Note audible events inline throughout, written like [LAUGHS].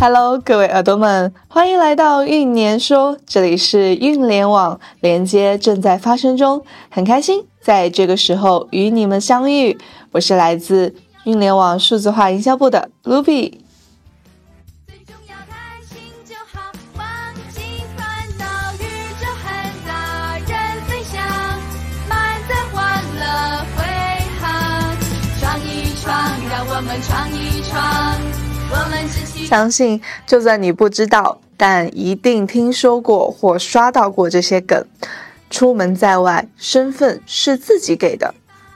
Hello，各位耳朵们，欢迎来到运年说，这里是运联网，连接正在发生中，很开心在这个时候与你们相遇。我是来自运联网数字化营销部的 Ruby。相信，就算你不知道，但一定听说过或刷到过这些梗。出门在外，身份是自己给的。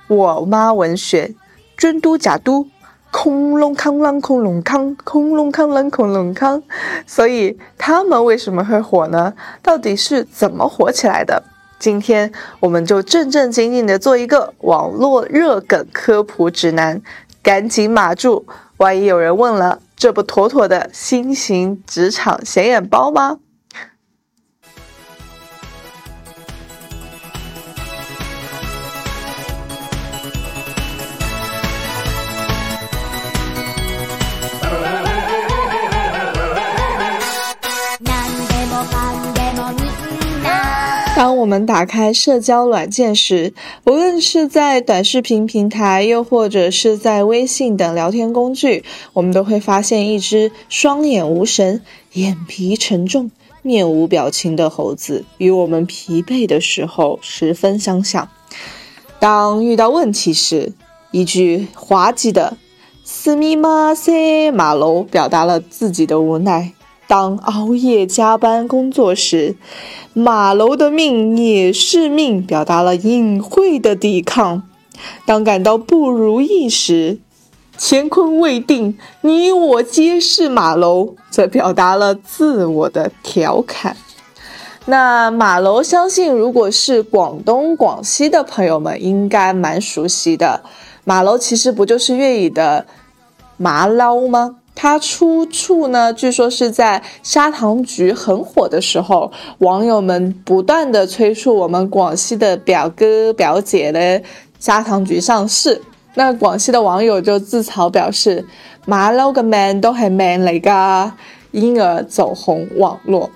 我妈文学，尊嘟假嘟，空隆康啷空隆康，空隆康啷空隆康。所以他们为什么会火呢？到底是怎么火起来的？今天我们就正正经经的做一个网络热梗科普指南。赶紧码住，万一有人问了。这不妥妥的新型职场显眼包吗？我们打开社交软件时，无论是在短视频平台，又或者是在微信等聊天工具，我们都会发现一只双眼无神、眼皮沉重、面无表情的猴子，与我们疲惫的时候十分相像。当遇到问题时，一句滑稽的“斯密马塞马楼”表达了自己的无奈。当熬夜加班工作时，马楼的命也是命，表达了隐晦的抵抗；当感到不如意时，乾坤未定，你我皆是马楼，则表达了自我的调侃。那马楼，相信如果是广东、广西的朋友们，应该蛮熟悉的。马楼其实不就是粤语的马捞吗？它出处呢？据说是在砂糖橘很火的时候，网友们不断的催促我们广西的表哥表姐的砂糖橘上市。那广西的网友就自嘲表示：“马捞个命都很 man 嚟噶”，因而走红网络。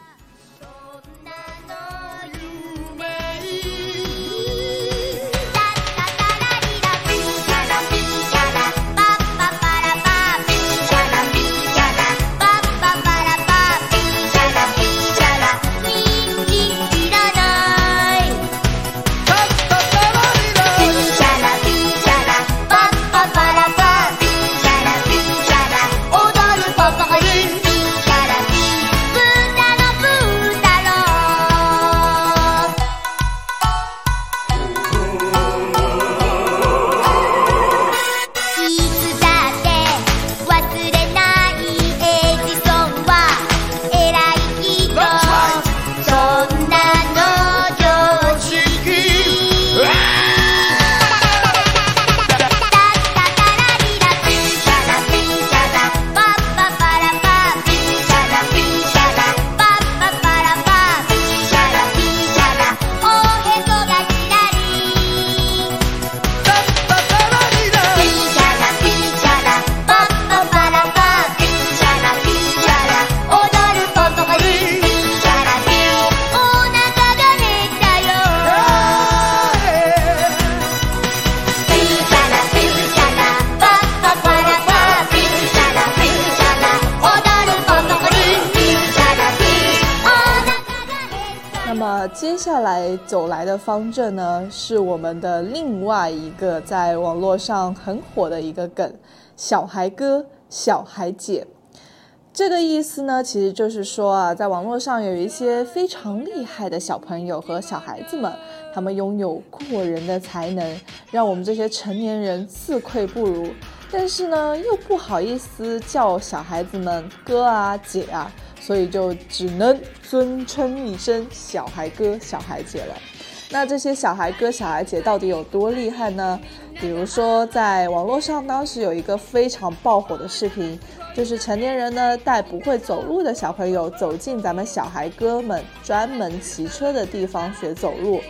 来的方阵呢，是我们的另外一个在网络上很火的一个梗——小孩哥、小孩姐。这个意思呢，其实就是说啊，在网络上有一些非常厉害的小朋友和小孩子们，他们拥有过人的才能，让我们这些成年人自愧不如。但是呢，又不好意思叫小孩子们哥啊、姐啊。所以就只能尊称一声小孩哥、小孩姐了。那这些小孩哥、小孩姐到底有多厉害呢？比如说，在网络上当时有一个非常爆火的视频，就是成年人呢带不会走路的小朋友走进咱们小孩哥们专门骑车的地方学走路。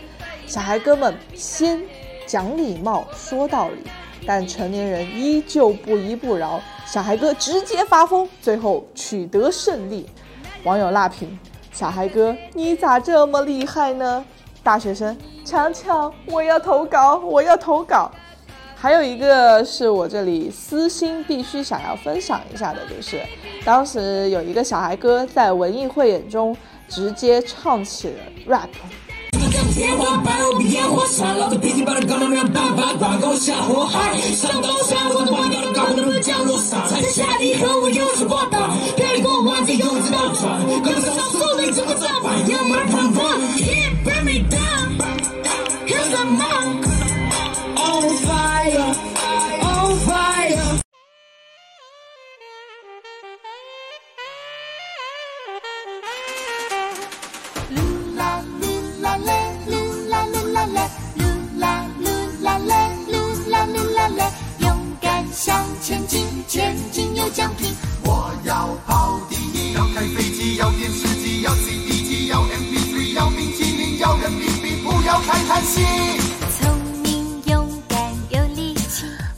小孩哥们先讲礼貌、说道理，但成年人依旧不依不饶，小孩哥直接发疯，最后取得胜利。网友辣评：小孩哥，你咋这么厉害呢？大学生强强，我要投稿，我要投稿。还有一个是我这里私心必须想要分享一下的，就是当时有一个小孩哥在文艺汇演中直接唱起了 rap。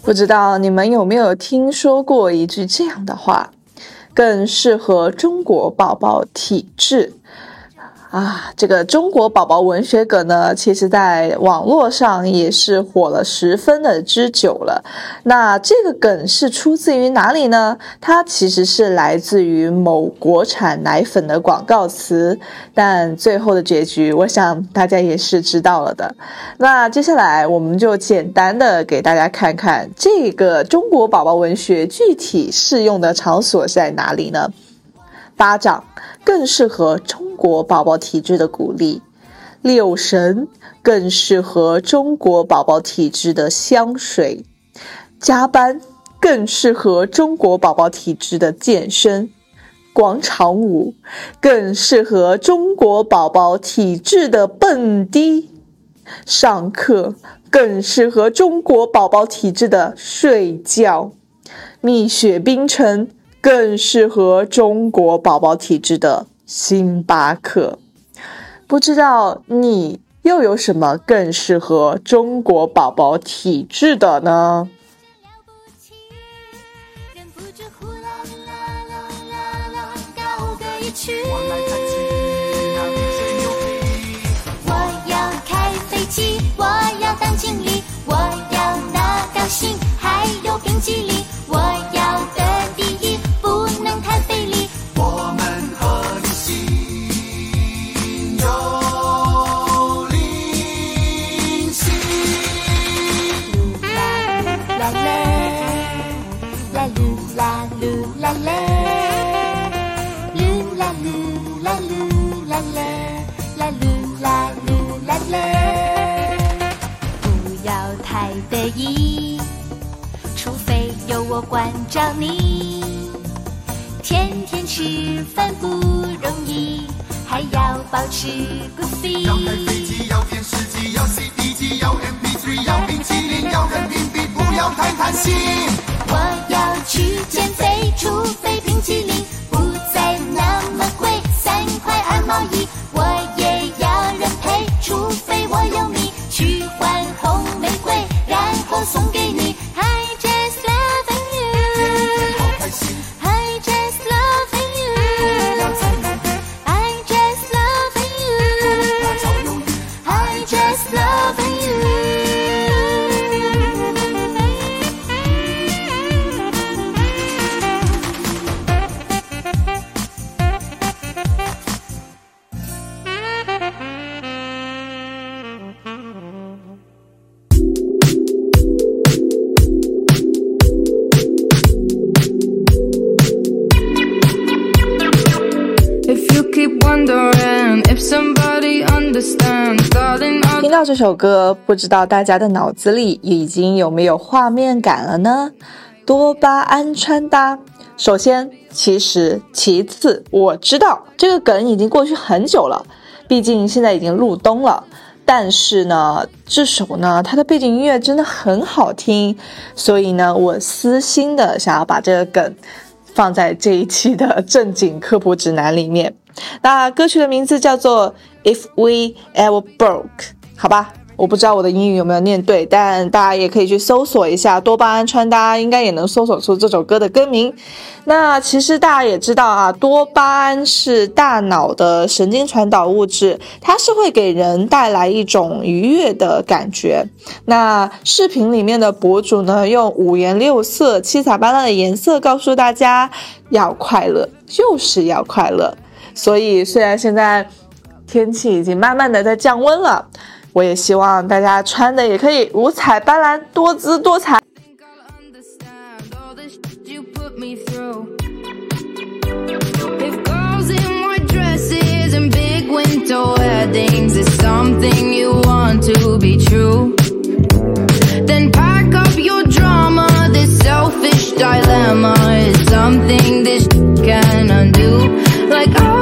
不知道你们有没有听说过一句这样的话，更适合中国宝宝体质。啊，这个中国宝宝文学梗呢，其实在网络上也是火了十分的之久了。那这个梗是出自于哪里呢？它其实是来自于某国产奶粉的广告词，但最后的结局，我想大家也是知道了的。那接下来我们就简单的给大家看看这个中国宝宝文学具体适用的场所在哪里呢？巴掌更适合中国宝宝体质的鼓励，六神更适合中国宝宝体质的香水，加班更适合中国宝宝体质的健身，广场舞更适合中国宝宝体质的蹦迪，上课更适合中国宝宝体质的睡觉，蜜雪冰城。更适合中国宝宝体质的星巴克，不知道你又有什么更适合中国宝宝体质的呢？我要开飞机，我要当经理，我要拿高薪，还有冰淇淋。要这首歌，不知道大家的脑子里已经有没有画面感了呢？多巴胺穿搭，首先，其实，其次，我知道这个梗已经过去很久了，毕竟现在已经入冬了。但是呢，这首呢，它的背景音乐真的很好听，所以呢，我私心的想要把这个梗放在这一期的正经科普指南里面。那歌曲的名字叫做《If We Ever Broke》，好吧，我不知道我的英语有没有念对，但大家也可以去搜索一下多巴胺穿搭，应该也能搜索出这首歌的歌名。那其实大家也知道啊，多巴胺是大脑的神经传导物质，它是会给人带来一种愉悦的感觉。那视频里面的博主呢，用五颜六色、七彩斑斓的颜色告诉大家要快乐，就是要快乐。所以虽然现在天气已经慢慢的在降温了，我也希望大家穿的也可以五彩斑斓、多姿多彩。me through. If girls in white dresses and big winter weddings is something you want to be true, then pack up your drama. This selfish dilemma is something this can undo. Like I'll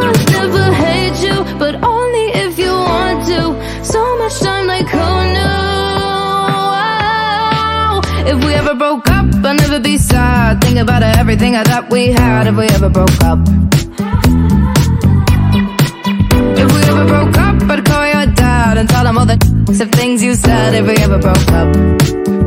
broke up, I'll never be sad. Think about everything I thought we had if we ever broke up. If we ever broke up, I'd call your dad and tell him all the [LAUGHS] things you said if we ever broke up.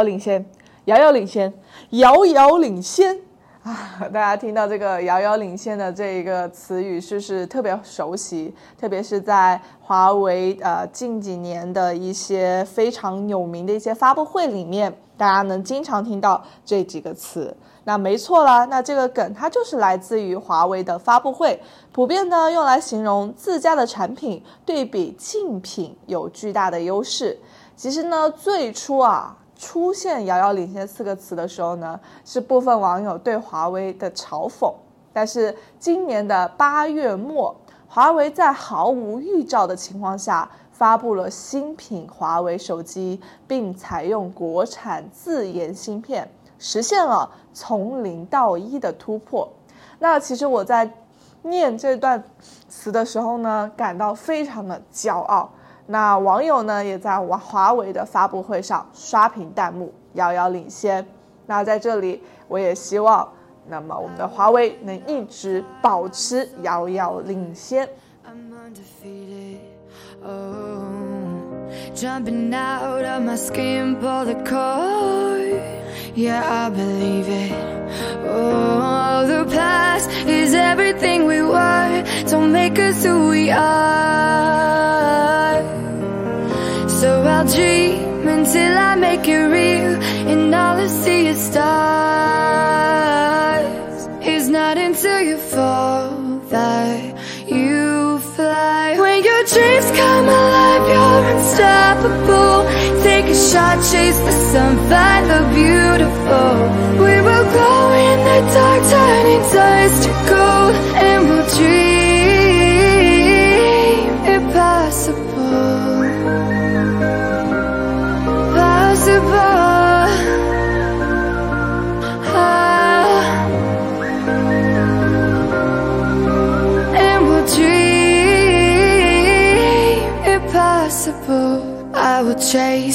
遥遥领先，遥遥领先，遥遥领先啊！大家听到这个“遥遥领先”的这一个词语，是不是特别熟悉？特别是在华为呃近几年的一些非常有名的一些发布会里面，大家能经常听到这几个词。那没错啦，那这个梗它就是来自于华为的发布会，普遍呢用来形容自家的产品对比竞品有巨大的优势。其实呢，最初啊。出现“遥遥领先”四个词的时候呢，是部分网友对华为的嘲讽。但是今年的八月末，华为在毫无预兆的情况下发布了新品华为手机，并采用国产自研芯片，实现了从零到一的突破。那其实我在念这段词的时候呢，感到非常的骄傲。那网友呢，也在华华为的发布会上刷屏弹幕，遥遥领先。那在这里，我也希望，那么我们的华为能一直保持遥遥领先。So I'll dream until I make it real And all I see is stars. It's not until you fall that you fly. When your dreams come alive, you're unstoppable. Take a shot, chase the sun, find the beautiful. We will glow in the dark, turning dust to gold And we'll dream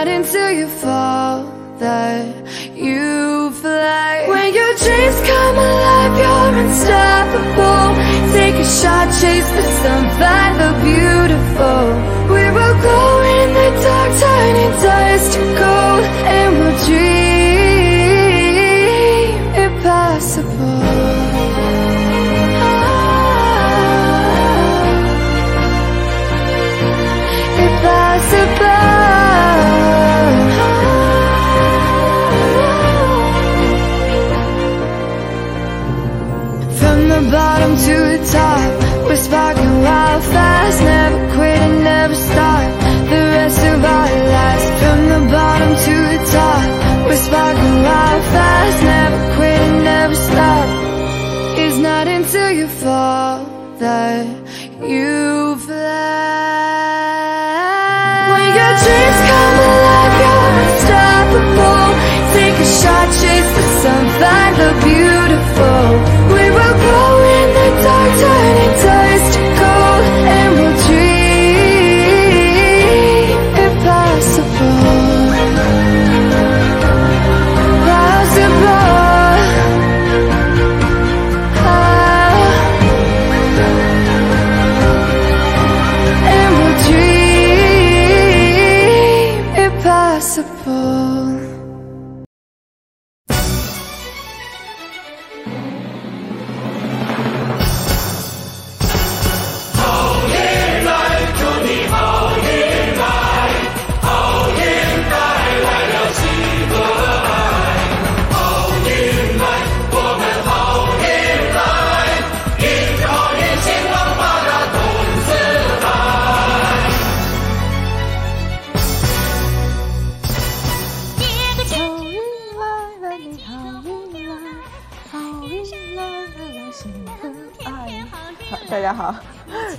not until you fall that you fly. When your dreams come alive, you're unstoppable. Take a shot, chase the sun, find the beautiful. We will go in the dark, turning dust to gold And we'll dream impossible. Ah. Bottom to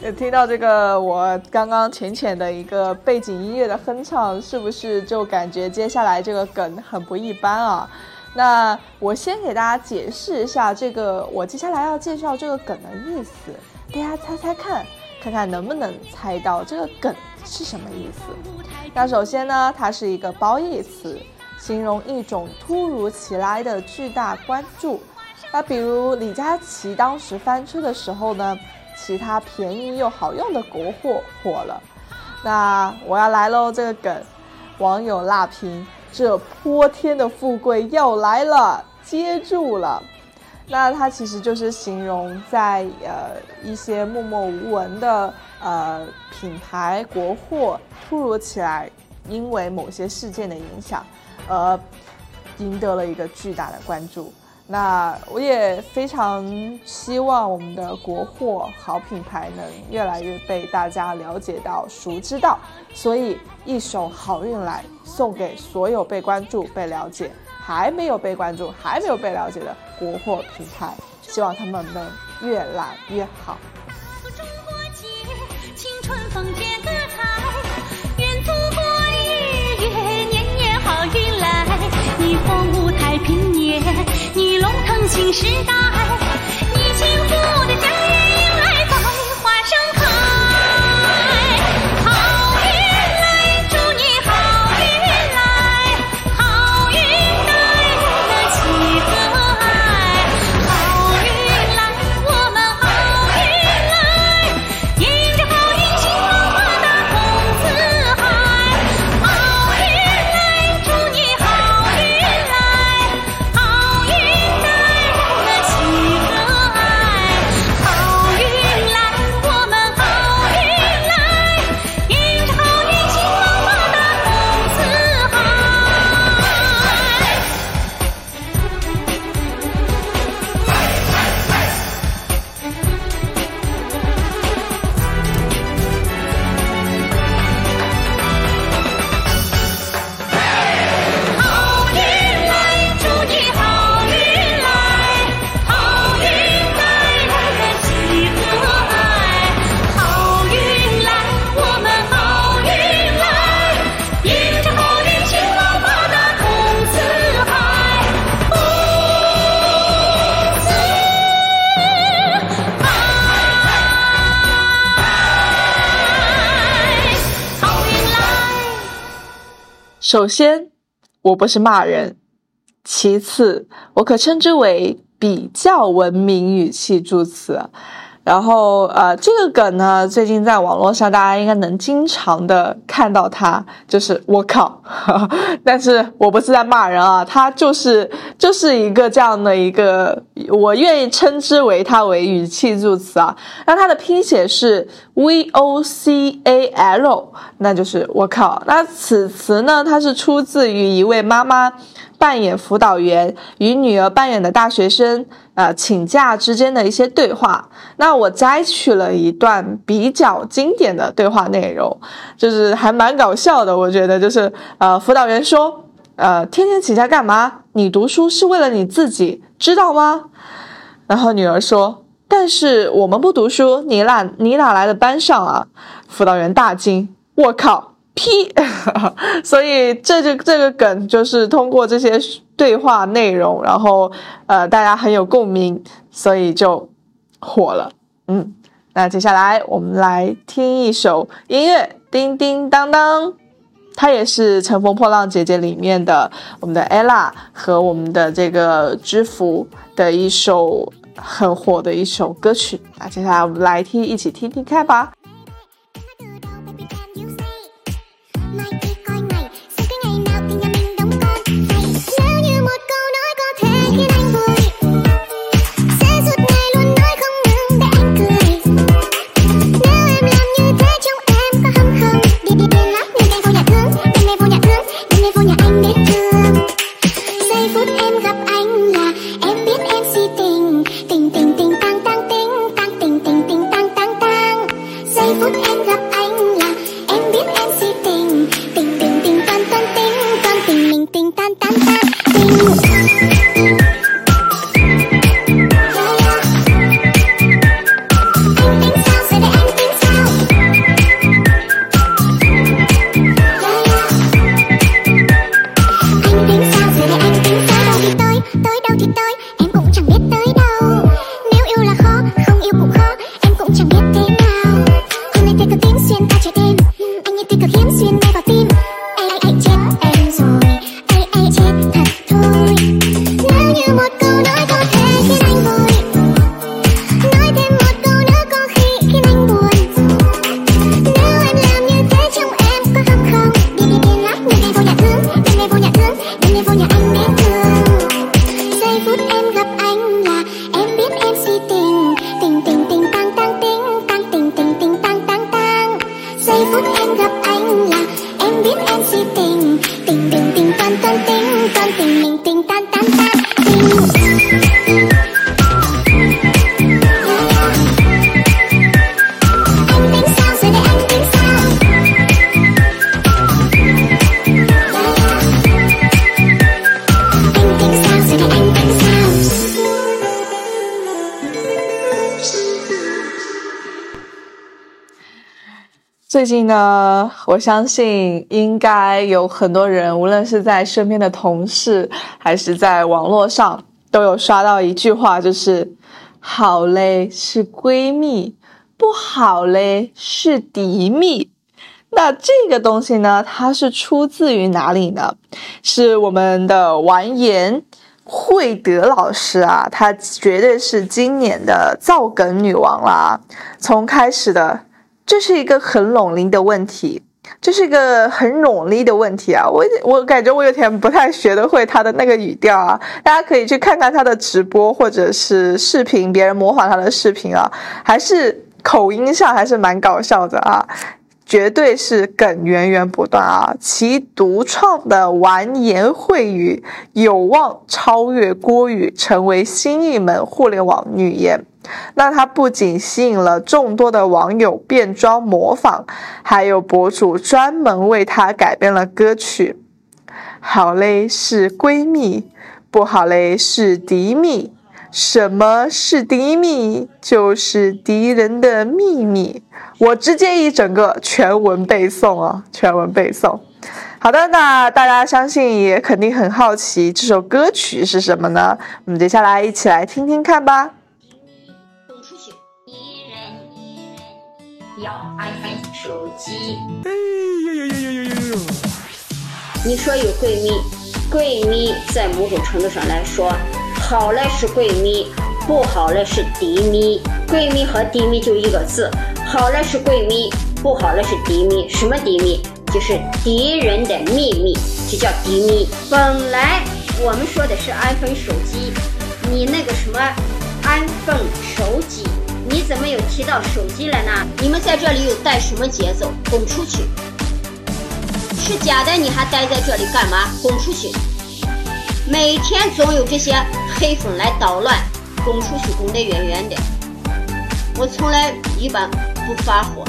[LAUGHS] 听到这个我刚刚浅浅的一个背景音乐的哼唱，是不是就感觉接下来这个梗很不一般啊？那我先给大家解释一下这个我接下来要介绍这个梗的意思，大家猜猜看，看看能不能猜到这个梗是什么意思？那首先呢，它是一个褒义词，形容一种突如其来的巨大关注。那比如李佳琦当时翻车的时候呢，其他便宜又好用的国货火了。那我要来喽，这个梗，网友辣评：这泼天的富贵要来了，接住了。那它其实就是形容在呃一些默默无闻的呃品牌国货突如其来，因为某些事件的影响，而赢得了一个巨大的关注。那我也非常希望我们的国货好品牌能越来越被大家了解到、熟知到，所以一首好运来送给所有被关注、被了解、还没有被关注、还没有被了解的国货品牌，希望他们能越来越好。中国节，青春风，愿祖国一月年你凤舞太平年你龙腾新时代你幸福的家园。首先，我不是骂人；其次，我可称之为比较文明语气助词。然后，呃，这个梗呢，最近在网络上大家应该能经常的看到它，就是我靠，[LAUGHS] 但是我不是在骂人啊，它就是就是一个这样的一个，我愿意称之为它为语气助词啊。那它的拼写是 v o c a l，那就是我靠。那此词呢，它是出自于一位妈妈。扮演辅导员与女儿扮演的大学生，呃，请假之间的一些对话。那我摘取了一段比较经典的对话内容，就是还蛮搞笑的。我觉得就是，呃，辅导员说，呃，天天请假干嘛？你读书是为了你自己，知道吗？然后女儿说，但是我们不读书，你哪你哪来的班上啊？辅导员大惊，我靠！P，[LAUGHS] 所以这就这个梗就是通过这些对话内容，然后呃大家很有共鸣，所以就火了。嗯，那接下来我们来听一首音乐，叮叮当当，它也是《乘风破浪姐姐》里面的我们的 ella 和我们的这个知福的一首很火的一首歌曲。那接下来我们来听，一起听听看吧。最近呢，我相信应该有很多人，无论是在身边的同事，还是在网络上，都有刷到一句话，就是“好嘞是闺蜜，不好嘞是敌蜜”。那这个东西呢，它是出自于哪里呢？是我们的完颜慧德老师啊，她绝对是今年的造梗女王啦。从开始的。这是一个很拢力的问题，这是一个很努力的问题啊！我我感觉我有点不太学得会他的那个语调啊，大家可以去看看他的直播或者是视频，别人模仿他的视频啊，还是口音上还是蛮搞笑的啊，绝对是梗源源不断啊！其独创的完颜慧语有望超越郭语，成为新一门互联网语言。那它不仅吸引了众多的网友变装模仿，还有博主专门为它改编了歌曲。好嘞，是闺蜜；不好嘞，是敌蜜。什么是敌蜜？就是敌人的秘密。我直接一整个全文背诵啊，全文背诵。好的，那大家相信也肯定很好奇这首歌曲是什么呢？我们接下来一起来听听看吧。要 iPhone 手机。哎呦呦呦呦呦呦呦！你说有闺蜜，闺蜜在某种程度上来说，好嘞是闺蜜，不好嘞是敌蜜。闺蜜和敌蜜就一个字，好嘞是闺蜜，不好嘞是敌蜜。什么敌蜜？就是敌人的秘密，就叫敌蜜。本来我们说的是 iPhone 手机，你那个什么 iPhone 手机。你怎么有提到手机了呢？你们在这里有带什么节奏？滚出去！是假的，你还待在这里干嘛？滚出去！每天总有这些黑粉来捣乱，滚出去，滚得远远的。我从来一般不发火，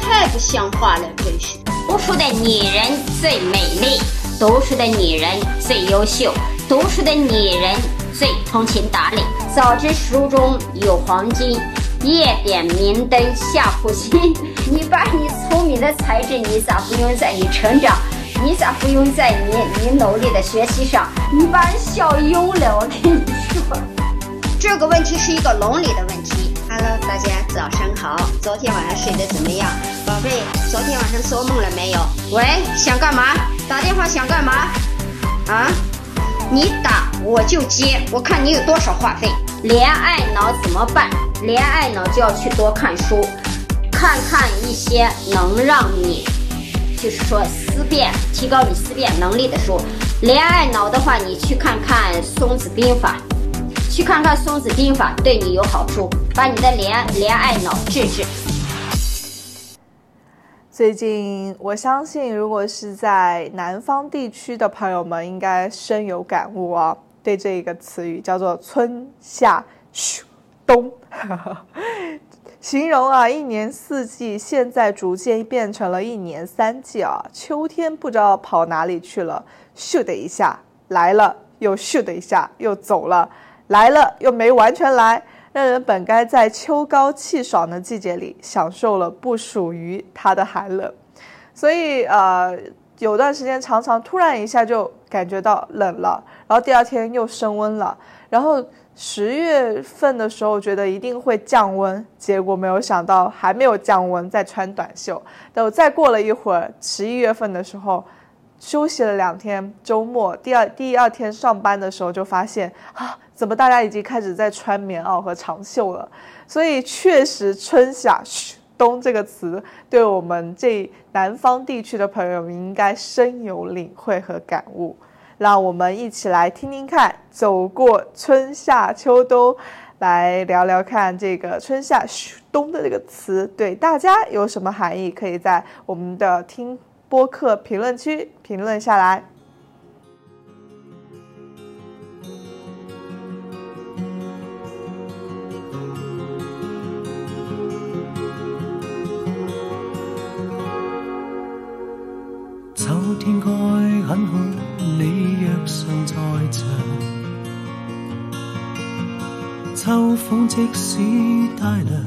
太不像话了，真是。读书的女人最美丽，读书的女人最优秀，读书的女人最通情达理。早知书中有黄金，夜点明灯下苦心。[LAUGHS] 你把你聪明的才智，你咋不用在你成长？你咋不用在你你努力的学习上？你把人笑晕了，我跟你说，这个问题是一个伦理的问题。Hello，大家早上好，昨天晚上睡得怎么样？宝贝，昨天晚上做梦了没有？喂，想干嘛？打电话想干嘛？啊？你打我就接，我看你有多少话费。恋爱脑怎么办？恋爱脑就要去多看书，看看一些能让你，就是说思辨、提高你思辨能力的书。恋爱脑的话，你去看看《孙子兵法》，去看看《孙子兵法》，对你有好处，把你的恋恋爱脑治治。最近，我相信，如果是在南方地区的朋友们，应该深有感悟啊。对这一个词语叫做“春夏秋冬”，[LAUGHS] 形容啊一年四季，现在逐渐变成了一年三季啊。秋天不知道跑哪里去了，咻的一下来了，又咻的一下又走了，来了又没完全来。让人本该在秋高气爽的季节里享受了不属于它的寒冷，所以呃，有段时间常常突然一下就感觉到冷了，然后第二天又升温了，然后十月份的时候觉得一定会降温，结果没有想到还没有降温，再穿短袖。等再过了一会儿，十一月份的时候。休息了两天，周末第二第二天上班的时候就发现啊，怎么大家已经开始在穿棉袄和长袖了？所以确实春夏冬这个词，对我们这南方地区的朋友们应该深有领会和感悟。让我们一起来听听看，走过春夏秋冬，来聊聊看这个春夏冬的这个词对大家有什么含义？可以在我们的听播客评论区评论下来。秋天该很好，你若尚在场。秋风即使带凉，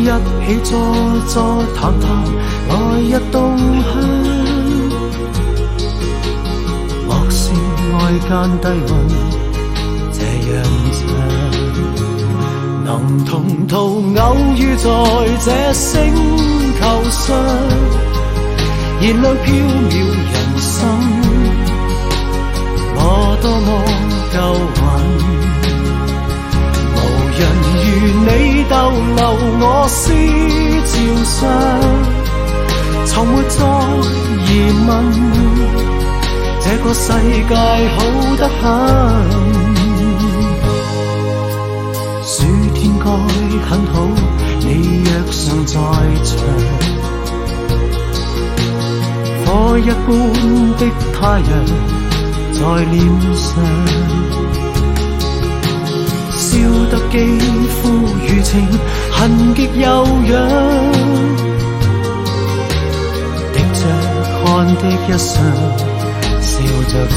一起坐坐谈谈来日动向。莫说爱间低温，这样长。能同途偶遇在这星球上，燃亮飘渺思潮上，从没再疑问，这个世界好得很。暑天该很好，你若尚在场，火一般的太阳在脸上，烧得肌肤如情，痕极悠扬，滴着汗的一双，笑着唱。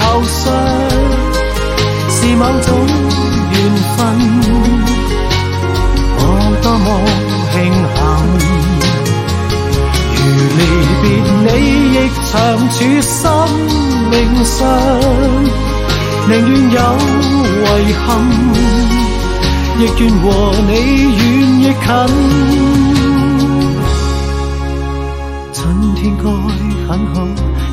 球上，是某种缘分。我多么庆幸，如离别你亦长处生命上，宁愿有遗憾，亦愿和你远亦近。天该很好，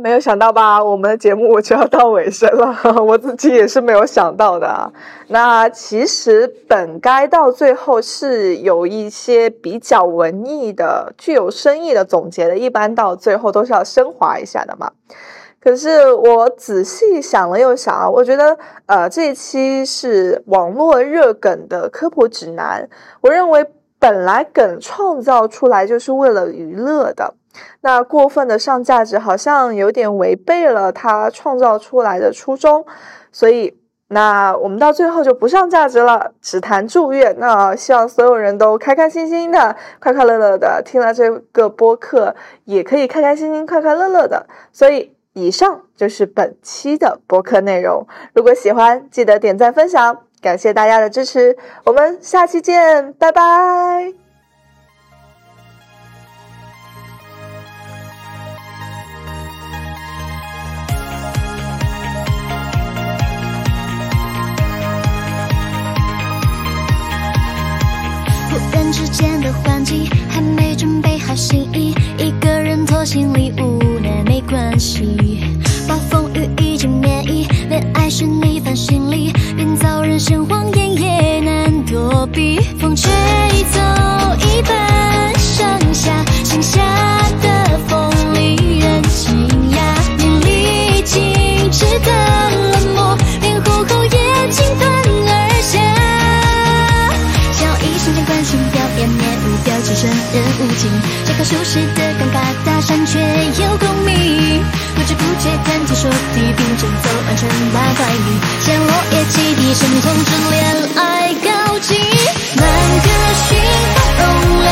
没有想到吧？我们的节目我就要到尾声了，[LAUGHS] 我自己也是没有想到的。那其实本该到最后是有一些比较文艺的、具有深意的总结的，一般到最后都是要升华一下的嘛。可是我仔细想了又想啊，我觉得呃这一期是网络热梗的科普指南。我认为本来梗创造出来就是为了娱乐的。那过分的上价值好像有点违背了他创造出来的初衷，所以那我们到最后就不上价值了，只谈祝愿。那希望所有人都开开心心的、快快乐乐的，听了这个播客也可以开开心心、快快乐乐的。所以，以上就是本期的播客内容。如果喜欢，记得点赞分享，感谢大家的支持。我们下期见，拜拜。之间的环境还没准备好心意，一个人拖行李无奈没关系。暴风雨已经免疫，恋爱是逆反心理，编造人生谎言也难躲避。风吹走一半剩下剩下的只剩人无尽，这个舒适的尴尬搭讪却有共鸣，不知不觉谈天说地，并肩走完成大怀里，像落叶起地，声通知恋爱告急，满格讯号容量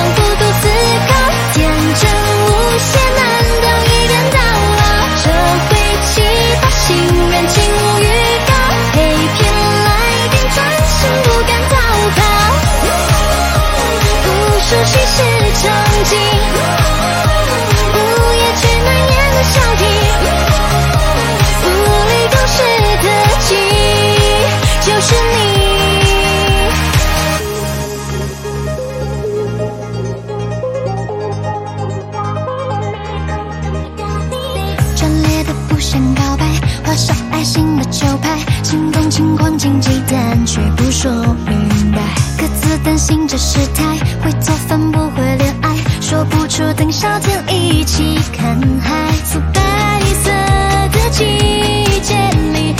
情况紧急，但却不说明白。各自担心着失态，会做饭不会恋爱，说不出等夏天一起看海。素白色的季节里，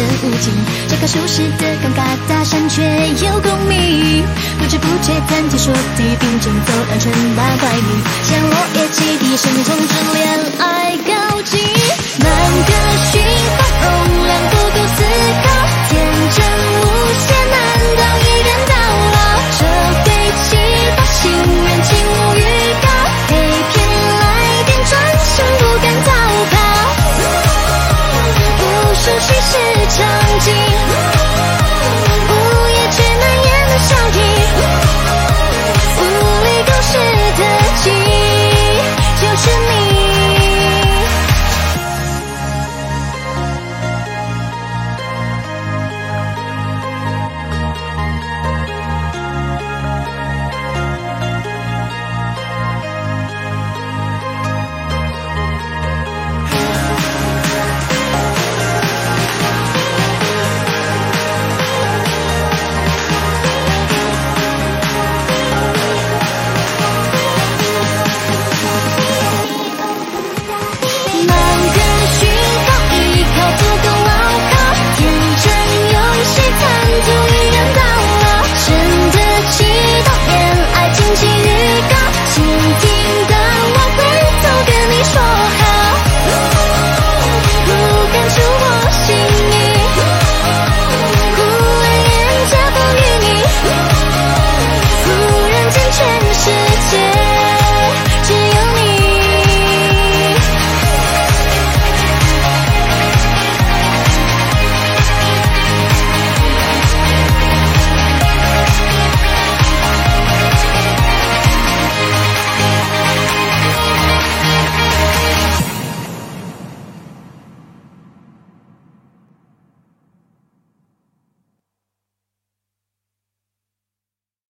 的无情这个舒适的尴尬搭讪却有共鸣。不知不觉谈天说地并肩走安全八百米像落叶汽笛声通知恋爱告急满格讯号容量不